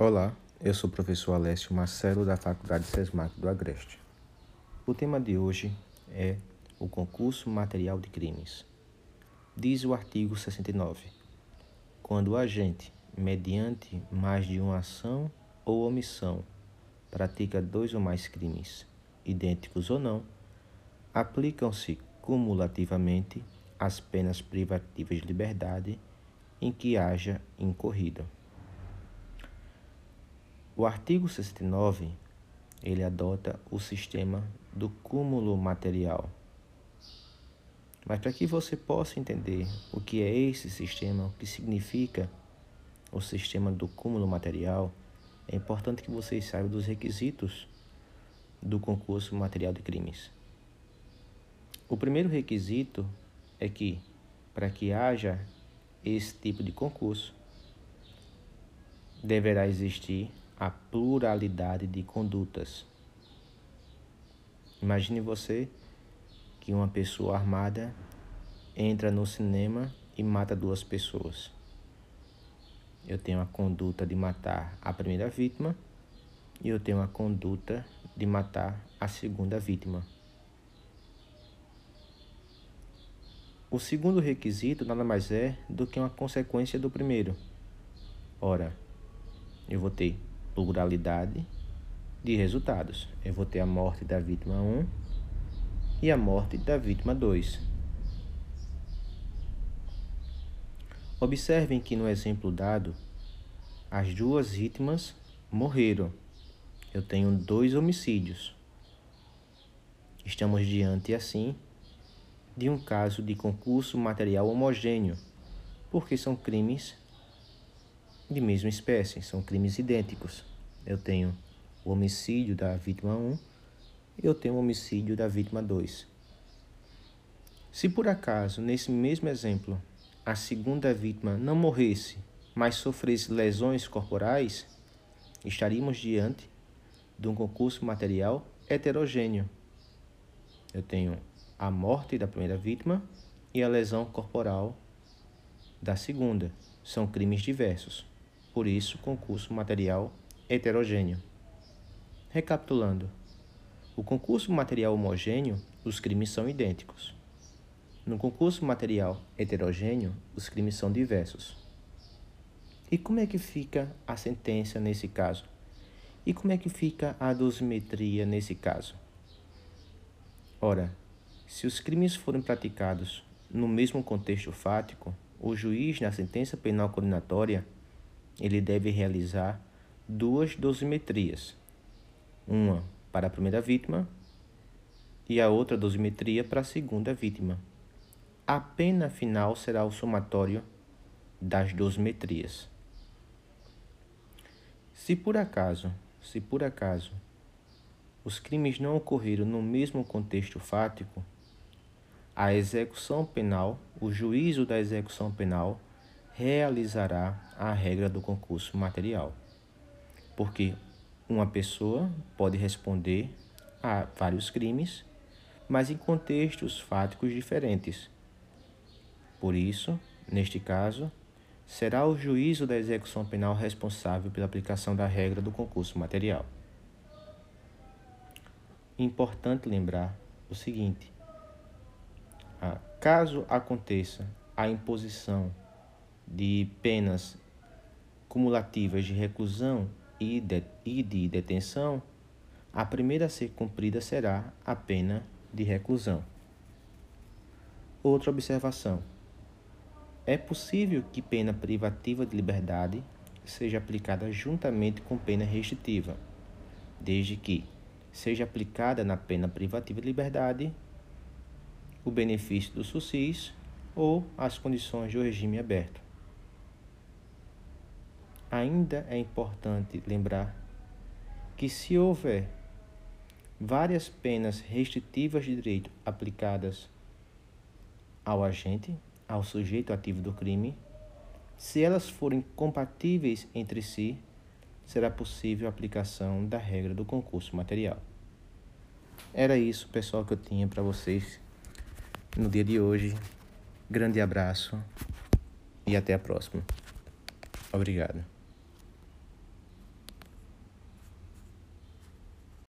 Olá, eu sou o professor Alessio Marcelo da Faculdade SESMAC do Agreste. O tema de hoje é o concurso material de crimes. Diz o artigo 69: quando o agente, mediante mais de uma ação ou omissão, pratica dois ou mais crimes, idênticos ou não, aplicam-se cumulativamente as penas privativas de liberdade em que haja incorrido. O artigo 69 ele adota o sistema do cúmulo material. Mas para que você possa entender o que é esse sistema, o que significa o sistema do cúmulo material, é importante que vocês saibam dos requisitos do concurso material de crimes. O primeiro requisito é que, para que haja esse tipo de concurso, deverá existir a pluralidade de condutas. Imagine você que uma pessoa armada entra no cinema e mata duas pessoas. Eu tenho a conduta de matar a primeira vítima e eu tenho a conduta de matar a segunda vítima. O segundo requisito nada mais é do que uma consequência do primeiro. Ora, eu vou ter pluralidade de resultados. Eu vou ter a morte da vítima 1 e a morte da vítima 2. Observem que no exemplo dado, as duas vítimas morreram. Eu tenho dois homicídios. Estamos diante, assim, de um caso de concurso material homogêneo, porque são crimes de mesma espécie, são crimes idênticos. Eu tenho o homicídio da vítima 1 e eu tenho o homicídio da vítima 2. Se por acaso, nesse mesmo exemplo, a segunda vítima não morresse, mas sofresse lesões corporais, estaríamos diante de um concurso material heterogêneo. Eu tenho a morte da primeira vítima e a lesão corporal da segunda. São crimes diversos por isso concurso material heterogêneo. Recapitulando, o concurso material homogêneo, os crimes são idênticos. No concurso material heterogêneo, os crimes são diversos. E como é que fica a sentença nesse caso? E como é que fica a dosimetria nesse caso? Ora, se os crimes forem praticados no mesmo contexto fático, o juiz, na sentença penal coordenatória, ele deve realizar duas dosimetrias, uma para a primeira vítima e a outra dosimetria para a segunda vítima. A pena final será o somatório das dosimetrias. Se por acaso, se por acaso os crimes não ocorreram no mesmo contexto fático, a execução penal, o juízo da execução penal realizará a regra do concurso material. Porque uma pessoa pode responder a vários crimes, mas em contextos fáticos diferentes. Por isso, neste caso, será o juízo da execução penal responsável pela aplicação da regra do concurso material. Importante lembrar o seguinte: ah, caso aconteça a imposição de penas cumulativas de reclusão e de, e de detenção, a primeira a ser cumprida será a pena de reclusão. Outra observação: é possível que pena privativa de liberdade seja aplicada juntamente com pena restritiva, desde que seja aplicada na pena privativa de liberdade o benefício do SUSIS ou as condições do regime aberto. Ainda é importante lembrar que, se houver várias penas restritivas de direito aplicadas ao agente, ao sujeito ativo do crime, se elas forem compatíveis entre si, será possível a aplicação da regra do concurso material. Era isso, pessoal, que eu tinha para vocês no dia de hoje. Grande abraço e até a próxima. Obrigado.